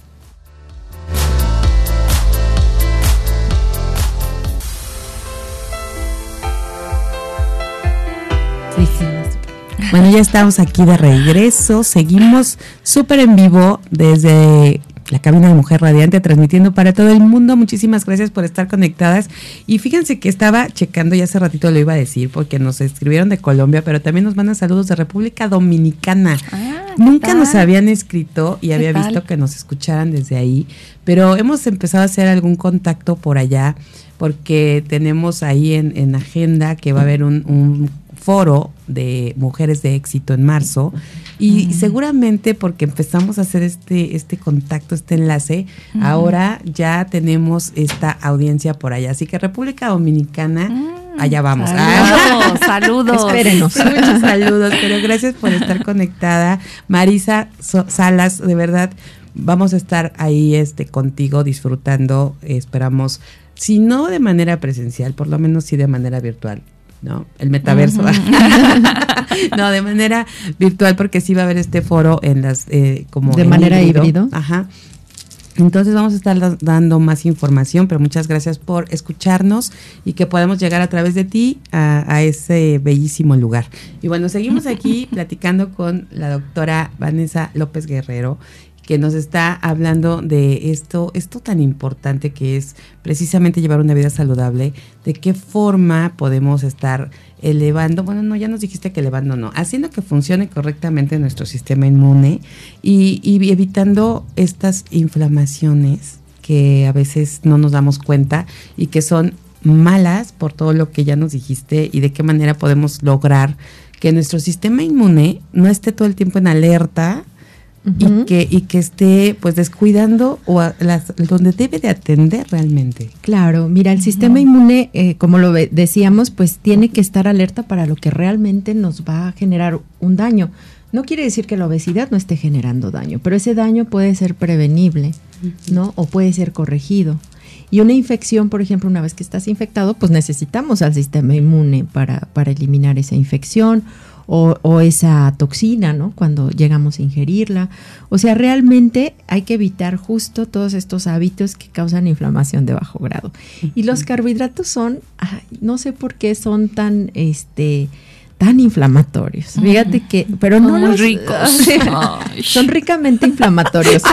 S1: Bueno, ya estamos aquí de regreso. Seguimos súper en vivo desde la cabina de Mujer Radiante, transmitiendo para todo el mundo. Muchísimas gracias por estar conectadas. Y fíjense que estaba checando, ya hace ratito lo iba a decir, porque nos escribieron de Colombia, pero también nos mandan saludos de República Dominicana.
S2: Ah, ¿qué
S1: Nunca nos habían escrito y
S2: ¿Qué
S1: había
S2: tal?
S1: visto que nos escucharan desde ahí, pero hemos empezado a hacer algún contacto por allá porque tenemos ahí en, en agenda que va a haber un, un foro de mujeres de éxito en marzo y seguramente porque empezamos a hacer este este contacto, este enlace, ahora ya tenemos esta audiencia por allá, así que República Dominicana,
S2: Mm,
S1: allá vamos. Ah.
S2: Saludos, saludos.
S3: Espérenos.
S1: Muchos saludos, pero gracias por estar conectada. Marisa Salas, de verdad, vamos a estar ahí este, contigo disfrutando, esperamos, si no de manera presencial, por lo menos sí de manera virtual. ¿No? El metaverso. no, de manera virtual, porque sí va a haber este foro en las, eh, como
S3: ¿De manera híbrido?
S1: Ajá. Entonces vamos a estar da- dando más información, pero muchas gracias por escucharnos y que podamos llegar a través de ti a, a ese bellísimo lugar. Y bueno, seguimos aquí platicando con la doctora Vanessa López Guerrero, que nos está hablando de esto, esto tan importante que es precisamente llevar una vida saludable, de qué forma podemos estar elevando, bueno, no, ya nos dijiste que elevando no, haciendo que funcione correctamente nuestro sistema inmune y, y evitando estas inflamaciones que a veces no nos damos cuenta y que son malas por todo lo que ya nos dijiste y de qué manera podemos lograr que nuestro sistema inmune no esté todo el tiempo en alerta y que y que esté pues descuidando o a las donde debe de atender realmente.
S3: Claro, mira, el sistema inmune, eh, como lo decíamos, pues tiene que estar alerta para lo que realmente nos va a generar un daño. No quiere decir que la obesidad no esté generando daño, pero ese daño puede ser prevenible, ¿no? O puede ser corregido. Y una infección, por ejemplo, una vez que estás infectado, pues necesitamos al sistema inmune para, para eliminar esa infección o, o, esa toxina, ¿no? Cuando llegamos a ingerirla. O sea, realmente hay que evitar justo todos estos hábitos que causan inflamación de bajo grado. Y los carbohidratos son, ay, no sé por qué son tan, este, tan inflamatorios. Fíjate que, pero no los
S2: ricos.
S3: son ricamente inflamatorios.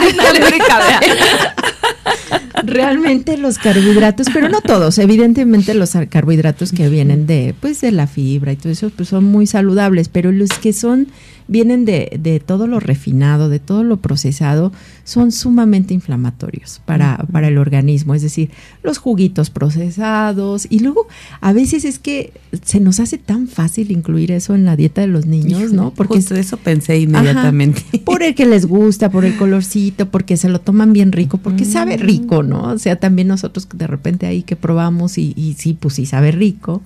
S3: Realmente los carbohidratos, pero no todos, evidentemente los carbohidratos que vienen de pues de la fibra y todo eso pues son muy saludables, pero los que son vienen de, de todo lo refinado, de todo lo procesado, son sumamente inflamatorios para, para el organismo, es decir, los juguitos procesados y luego a veces es que se nos hace tan fácil incluir eso en la dieta de los niños, ¿no?
S1: Porque Justo eso pensé inmediatamente.
S3: Ajá, por el que les gusta, por el colorcito, porque se lo toman bien rico, porque sabe rico, ¿no? O sea, también nosotros de repente ahí que probamos y, y sí, pues sí sabe rico.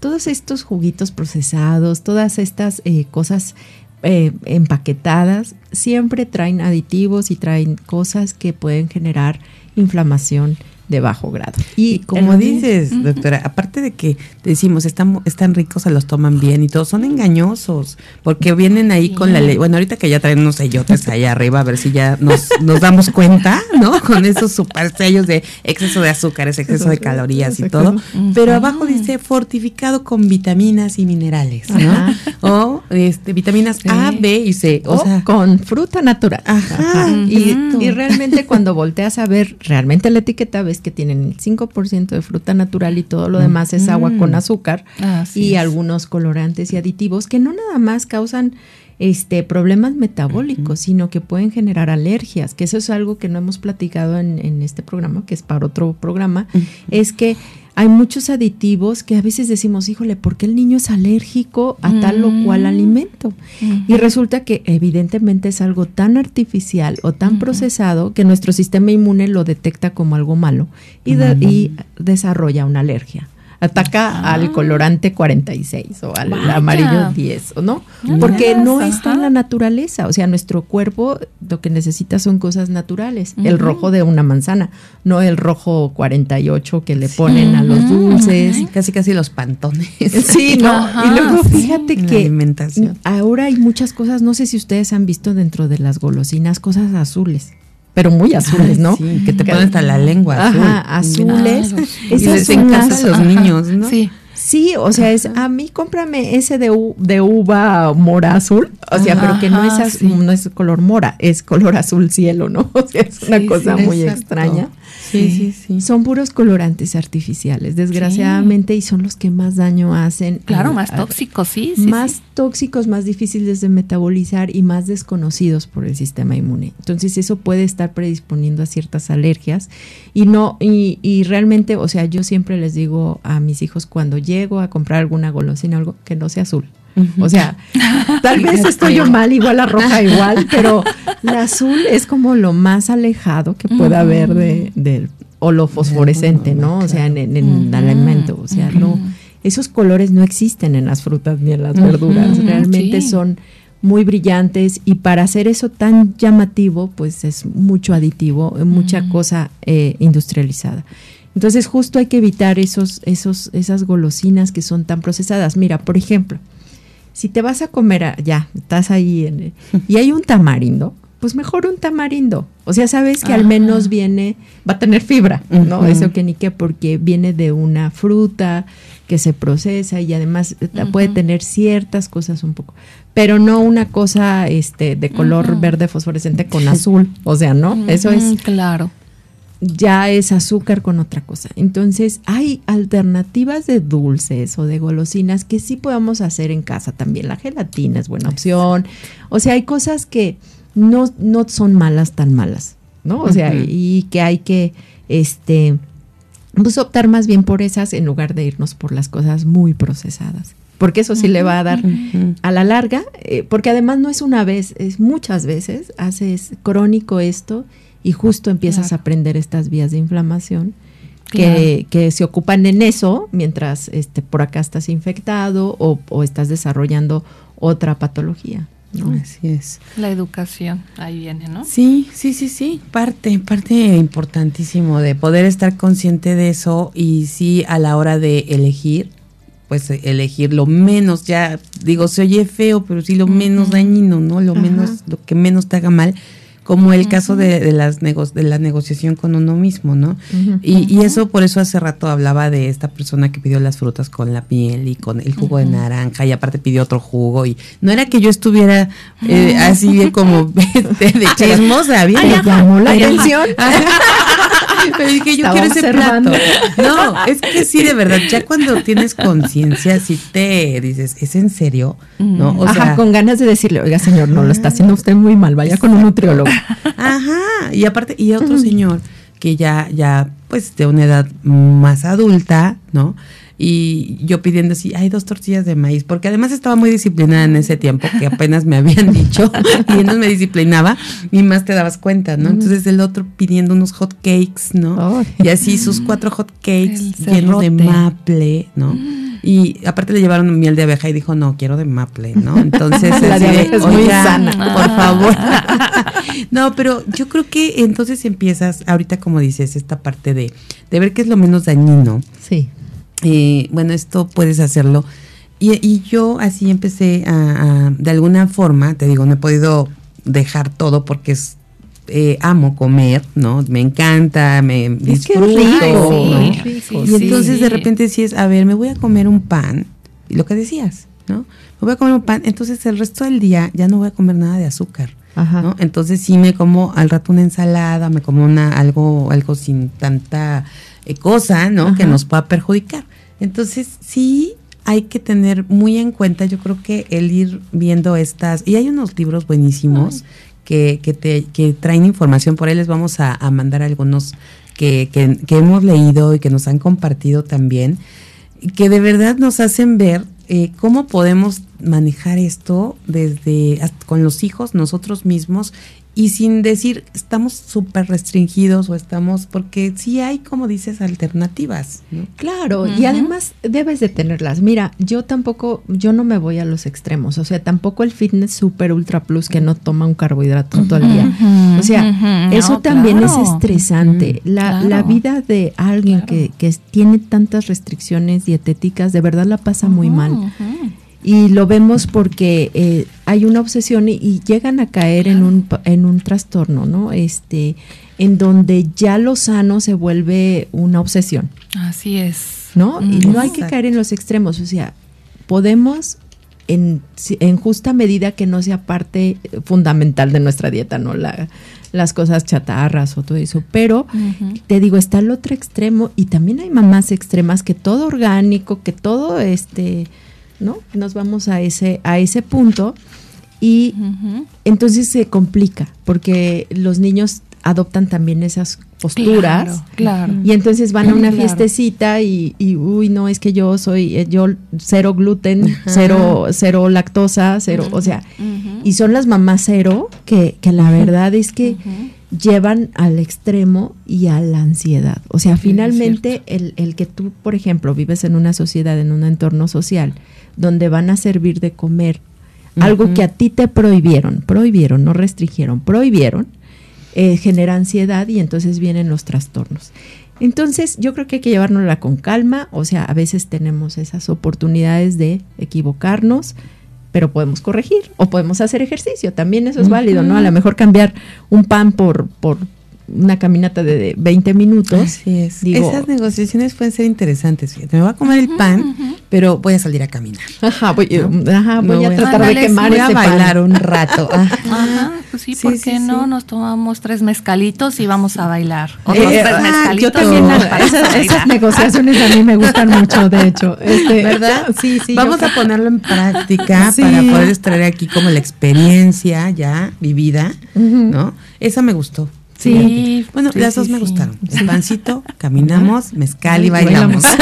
S3: Todos estos juguitos procesados, todas estas eh, cosas eh, empaquetadas siempre traen aditivos y traen cosas que pueden generar inflamación de bajo grado.
S1: Y, como dices, doctora, aparte de que decimos están, están ricos, se los toman bien y todos son engañosos, porque vienen ahí sí. con la ley. Bueno, ahorita que ya traen unos sellotes allá arriba, a ver si ya nos, nos damos cuenta, ¿no? Con esos super sellos de exceso de azúcares, exceso de calorías y todo. Pero abajo dice fortificado con vitaminas y minerales, ¿no? Ajá. O este, vitaminas sí. A, B y C.
S3: O, o sea, con fruta natural. Ajá. Ajá. Y, y realmente cuando volteas a ver realmente la etiqueta, ves que tienen el 5% de fruta natural y todo lo demás es agua con azúcar Así y es. algunos colorantes y aditivos que no nada más causan este problemas metabólicos, uh -huh. sino que pueden generar alergias, que eso es algo que no hemos platicado en, en este programa, que es para otro programa, uh -huh. es que hay muchos aditivos que a veces decimos, híjole, ¿por qué el niño es alérgico a mm. tal o cual alimento? Mm. Y resulta que evidentemente es algo tan artificial o tan procesado que nuestro sistema inmune lo detecta como algo malo y, de, y desarrolla una alergia ataca ah. al colorante 46 o al Vaya. amarillo 10, ¿no? Porque no está en la naturaleza, o sea, nuestro cuerpo lo que necesita son cosas naturales, uh -huh. el rojo de una manzana, no el rojo 48 que le sí. ponen a los dulces,
S1: uh -huh. casi casi los pantones.
S3: Sí, no, Ajá, y luego fíjate sí. que ahora hay muchas cosas, no sé si ustedes han visto dentro de las golosinas cosas azules pero muy azules, ¿no?
S1: Sí, que te ponen hasta la lengua azul.
S3: Ajá, azules.
S1: Claro. Y les encanta a los niños, ¿no?
S3: Sí. Sí, o sea, es a mí cómprame ese de, de uva mora azul, o sea, Ajá, pero que no es sí. no es color mora, es color azul cielo, ¿no? O sea, es una sí, cosa sí, muy exacto. extraña.
S1: Sí, sí, sí.
S3: Son puros colorantes artificiales, desgraciadamente, y son los que más daño hacen.
S2: Claro, a, más tóxicos, sí.
S3: más tóxicos, más difíciles de metabolizar y más desconocidos por el sistema inmune. Entonces, eso puede estar predisponiendo a ciertas alergias. Y no, y, y realmente, o sea, yo siempre les digo a mis hijos cuando llego a comprar alguna golosina, algo que no sea azul. O sea, tal vez estoy yo mal, igual la roja igual, pero la azul es como lo más alejado que pueda uh -huh. haber de, de, o lo fosforescente, ¿no? O sea, en, el alimento, o sea, no, esos colores no existen en las frutas ni en las verduras, realmente sí. son muy brillantes y para hacer eso tan llamativo, pues es mucho aditivo, mucha cosa eh, industrializada. Entonces justo hay que evitar esos, esos, esas golosinas que son tan procesadas. Mira, por ejemplo, si te vas a comer, a, ya, estás ahí en, y hay un tamarindo, pues mejor un tamarindo. O sea, sabes que Ajá. al menos viene, va a tener fibra, ¿no? Uh -huh. Eso que ni que porque viene de una fruta que se procesa y además uh -huh. puede tener ciertas cosas un poco, pero no una cosa este de color uh -huh. verde fosforescente con azul, o sea, ¿no? Eso es
S2: claro
S3: ya es azúcar con otra cosa. Entonces, hay alternativas de dulces o de golosinas que sí podemos hacer en casa también. La gelatina es buena opción. O sea, hay cosas que no, no son malas tan malas, ¿no? O sea, uh -huh. y que hay que, este, pues optar más bien por esas en lugar de irnos por las cosas muy procesadas. Porque eso sí uh -huh. le va a dar uh -huh. a la larga, eh, porque además no es una vez, es muchas veces, haces crónico esto y justo empiezas claro. a aprender estas vías de inflamación que, claro. que, se ocupan en eso mientras este, por acá estás infectado o, o estás desarrollando otra patología.
S1: Así es.
S2: La educación, ahí viene, ¿no?
S1: Sí, sí, sí, sí, parte, parte importantísimo de poder estar consciente de eso y sí a la hora de elegir, pues elegir lo menos, ya digo, se oye feo, pero sí lo menos dañino, ¿no? Lo menos, lo que menos te haga mal como el caso de, las de la negociación con uno mismo, ¿no? y, eso, por eso hace rato hablaba de esta persona que pidió las frutas con la piel y con el jugo de naranja y aparte pidió otro jugo y no era que yo estuviera eh, así como de, de chismosa, había
S3: me llamó la atención.
S1: Pero dije, yo quiero ese plato. No, es que sí, de verdad, ya cuando tienes conciencia, si te dices, ¿es en serio? ¿No?
S3: O Ajá, con ganas de decirle, oiga, señor, no lo está haciendo usted muy mal, vaya con un nutriólogo.
S1: Ajá, y aparte, y otro señor que ya, ya, pues de una edad más adulta, ¿no? Y yo pidiendo así, hay dos tortillas de maíz, porque además estaba muy disciplinada en ese tiempo, que apenas me habían dicho, y no me disciplinaba, y más te dabas cuenta, ¿no? Entonces el otro pidiendo unos hot cakes, ¿no? Y así sus cuatro hot cakes llenos de maple, ¿no? Y aparte le llevaron miel de abeja y dijo, no, quiero de maple, ¿no? Entonces,
S3: la de es muy sana,
S1: por favor. no, pero yo creo que entonces empiezas, ahorita como dices, esta parte de, de ver qué es lo menos dañino.
S3: Sí
S1: eh, bueno, esto puedes hacerlo. Y, yo así empecé a, de alguna forma, te digo, no he podido dejar todo porque es, eh, amo comer, ¿no? Me encanta, me disfruto. y entonces de repente decías, a ver, me voy a comer un pan, y lo que decías, ¿no? Me voy a comer un pan, entonces el resto del día ya no voy a comer nada de azúcar. ¿no? Entonces sí me como al rato una ensalada, me como una algo algo sin tanta cosa, ¿no? Que nos pueda perjudicar. Entonces, sí hay que tener muy en cuenta, yo creo que el ir viendo estas, y hay unos libros buenísimos que, que, te, que traen información, por ahí les vamos a, mandar algunos que, que, que, hemos leído y que nos han compartido también, que de verdad nos hacen ver eh, cómo podemos manejar esto desde con los hijos, nosotros mismos y sin decir estamos súper restringidos o estamos, porque sí hay, como dices, alternativas.
S3: Claro, y además debes de tenerlas. Mira, yo tampoco, yo no me voy a los extremos, o sea, tampoco el fitness super ultra plus que no toma un carbohidrato todo el día. O sea, eso también es estresante. La, la, vida de alguien que, que tiene tantas restricciones dietéticas, de verdad la pasa muy mal y lo vemos porque eh, hay una obsesión y, llegan a caer en un, en un trastorno, ¿no? Este, en donde ya lo sano se vuelve una obsesión.
S2: Así es.
S3: ¿No? Y no hay que caer en los extremos, o sea, podemos en, en justa medida que no sea parte fundamental de nuestra dieta, ¿no? La, las cosas chatarras o todo eso. Pero te digo, está el otro extremo y también hay mamás extremas que todo orgánico, que todo este ¿no? Nos vamos a ese, a ese punto y entonces se complica porque los niños adoptan también esas posturas.
S2: Claro,
S3: y entonces van a una fiestecita y, uy no es que yo soy eh, yo cero gluten cero cero lactosa cero o sea y son las mamás cero que, que la verdad es que llevan al extremo y a la ansiedad. O sea finalmente el, el que tú por ejemplo vives en una sociedad en un entorno social donde van a servir de comer algo que a ti te prohibieron, prohibieron, no restringieron, prohibieron, eh, genera ansiedad y entonces vienen los trastornos. Entonces yo creo que hay que llevárnosla con calma, o sea, a veces tenemos esas oportunidades de equivocarnos, pero podemos corregir o podemos hacer ejercicio, también eso es válido, ¿no? A lo mejor cambiar un pan por, por una caminata de 20 minutos.
S1: Así es. Esas negociaciones pueden ser interesantes. Me voy a comer el pan, pero voy a salir a caminar.
S3: Ajá, voy, a, tratar de quemar
S1: voy a bailar un rato.
S2: Ajá, pues sí, ¿por qué no? Nos tomamos tres mezcalitos y vamos a bailar. Otros eh, tres ah, mezcalitos.
S3: Yo también, esas, negociaciones a mí me gustan mucho, de hecho.
S1: Este, ¿Verdad? Sí, sí. Vamos a ponerlo en práctica para poder extraer aquí como la experiencia ya vivida, ¿no? Esa me gustó.
S3: Sí.
S1: Bueno, las dos me gustaron. El pancito, caminamos, mezcal y bailamos.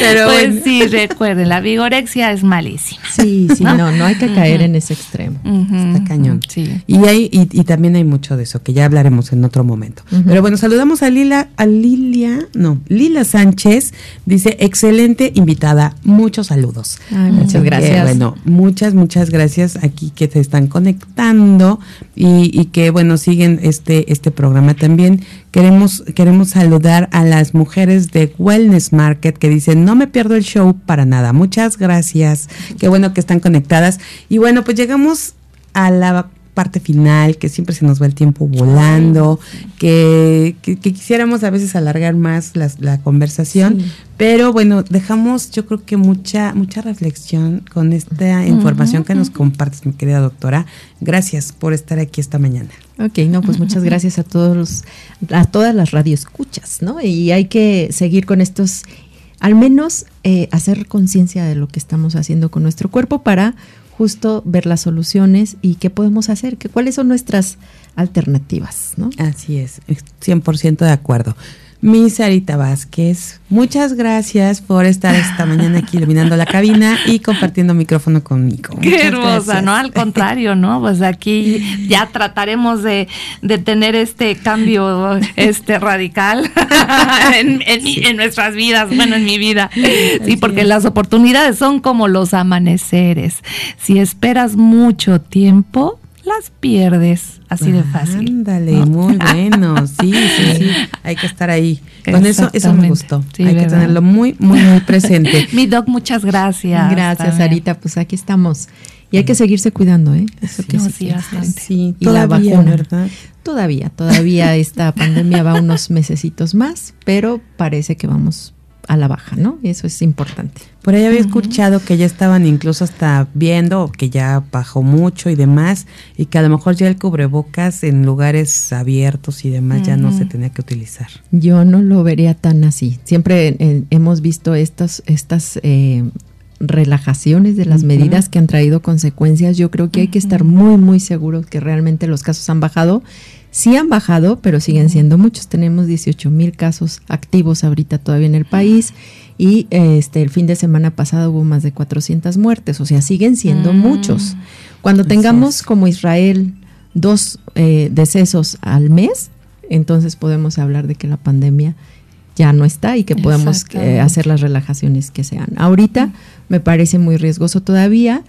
S2: Pero pues sí, recuerden, la vigorexia es malísima.
S3: Sí, sí, no, no, hay que caer en ese extremo.
S1: Está cañón. Sí. Y, hay, y, también hay mucho de eso, que ya hablaremos en otro momento. Pero bueno, saludamos a Lila, a Lilia, no, Lila Sánchez, dice, excelente invitada, muchos saludos.
S3: muchas gracias.
S1: bueno, muchas, muchas gracias aquí que se están conectando y, y que bueno, siguen este, este programa también. Queremos, queremos saludar a las mujeres de Wellness Market que dicen, no me pierdo el show para nada. Muchas gracias. Qué bueno que están conectadas. Y bueno, pues llegamos a la parte final, que siempre se nos va el tiempo volando, que, quisiéramos a veces alargar más la conversación, pero bueno, dejamos yo creo que mucha, mucha reflexión con esta información que nos compartes, mi querida doctora. Gracias por estar aquí esta mañana.
S3: Ok, no, pues muchas gracias a todos a todas las radioescuchas, ¿no? Y hay que seguir con estos, al menos eh, hacer conciencia de lo que estamos haciendo con nuestro cuerpo para justo ver las soluciones y qué podemos hacer, que, cuáles son nuestras alternativas, ¿no?
S1: Así es, 100% de acuerdo. Mi Sarita Vázquez, muchas gracias por estar esta mañana aquí iluminando la cabina y compartiendo micrófono conmigo.
S2: Qué hermosa, ¿no? Al contrario, ¿no? Pues aquí ya trataremos de, tener este cambio este radical en, nuestras vidas, bueno, en mi vida. Sí, porque las oportunidades son como los amaneceres. Si esperas mucho tiempo, las pierdes. Así de fácil.
S1: Ándale, muy bueno. Sí, sí, sí. Hay que estar ahí. Con eso, eso me gustó. Hay que tenerlo muy, muy, muy presente.
S2: Mi doc, muchas gracias.
S3: Gracias, Sarita. Pues aquí estamos. Y hay que seguirse cuidando, ¿eh?
S2: Eso que sí,
S1: sí, y todavía, la ¿verdad?
S3: Todavía, todavía esta pandemia va unos mesecitos más, pero parece que vamos a la baja, ¿no? Eso es importante.
S1: Por ahí había escuchado que ya estaban incluso hasta viendo que ya bajó mucho y demás, y que a lo mejor ya el cubrebocas en lugares abiertos y demás ya no se tenía que utilizar.
S3: Yo no lo vería tan así. Siempre eh, hemos visto estas, estas eh, relajaciones de las medidas que han traído consecuencias. Yo creo que hay que estar muy, muy seguros que realmente los casos han bajado Sí han bajado, pero siguen siendo muchos. Tenemos 18 mil casos activos ahorita todavía en el país y este el fin de semana pasado hubo más de 400 muertes, o sea, siguen siendo mm. muchos. Cuando tengamos como Israel dos eh, decesos al mes, entonces podemos hablar de que la pandemia ya no está y que podemos eh, hacer las relajaciones que sean. Ahorita me parece muy riesgoso todavía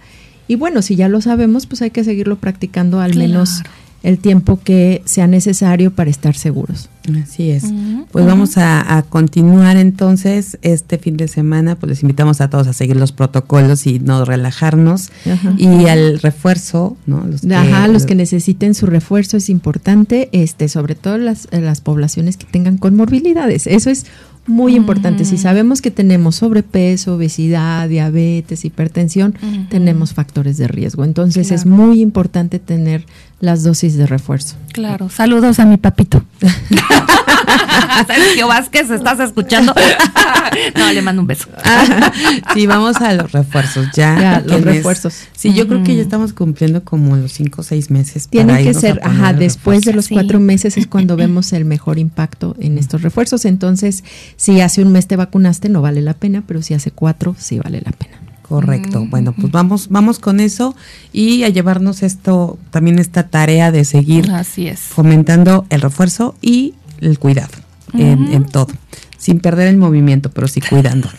S3: y bueno, si ya lo sabemos, pues hay que seguirlo practicando al menos el tiempo que sea necesario para estar seguros.
S1: Así es. Pues vamos a, continuar entonces este fin de semana, pues les invitamos a todos a seguir los protocolos y no relajarnos. Y al refuerzo, ¿no?
S3: Los que, Ajá, los que necesiten su refuerzo es importante, este, sobre todo las, las poblaciones que tengan comorbilidades. Eso es muy importante. Si sabemos que tenemos sobrepeso, obesidad, diabetes, hipertensión, tenemos factores de riesgo. Entonces es muy importante tener las dosis de refuerzo.
S2: Claro. Saludos a mi papito. Sergio Vázquez, ¿estás escuchando? no, le mando un beso.
S1: sí, vamos a los refuerzos ya.
S3: los refuerzos.
S1: Sí, yo creo que ya estamos cumpliendo como los cinco o seis meses.
S3: Tiene que ser, ajá, después de los cuatro meses es cuando vemos el mejor impacto en estos refuerzos. Entonces, si hace un mes te vacunaste, no vale la pena, pero si hace cuatro, sí vale la pena.
S1: Correcto. Bueno, pues vamos, vamos con eso y a llevarnos esto, también esta tarea de seguir
S2: Así es.
S1: fomentando el refuerzo y el cuidado en, todo, sin perder el movimiento, pero sí cuidándonos.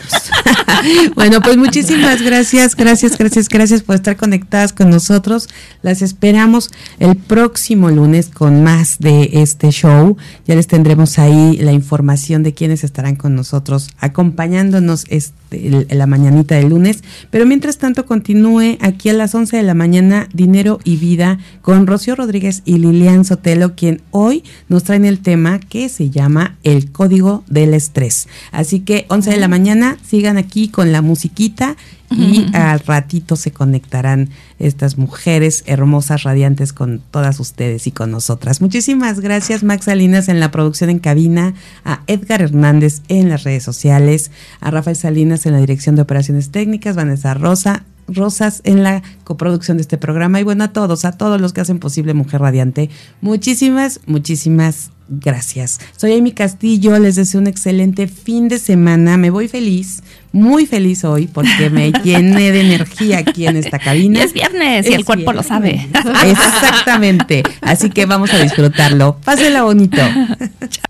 S1: bueno, pues muchísimas gracias, gracias, gracias, gracias por estar conectadas con nosotros. Las esperamos el próximo lunes con más de este show. Ya les tendremos ahí la información de quienes estarán con nosotros acompañándonos este, la mañanita del lunes. Pero mientras tanto, continúe aquí a las 11 de la mañana Dinero y Vida con Rocío Rodríguez y Lilian Sotelo, quien hoy nos traen el tema que se llama El Código del Estrés. Así que 11 de la mañana, sigan aquí con la musiquita y al ratito se conectarán estas mujeres hermosas, radiantes con todas ustedes y con nosotras. Muchísimas gracias Max Salinas en la producción en cabina, a Edgar Hernández en las redes sociales, a Rafael Salinas en la dirección de operaciones técnicas, Vanessa Rosa, Rosas en la coproducción de este programa y bueno, a todos, a todos los que hacen posible Mujer Radiante, muchísimas, muchísimas gracias. Soy Amy Castillo, les deseo un excelente fin de semana, me voy feliz, muy feliz hoy porque me llené de energía aquí en esta cabina.
S2: es viernes y el cuerpo lo sabe.
S1: Exactamente, así que vamos a disfrutarlo. Pásenla bonito.
S4: Esto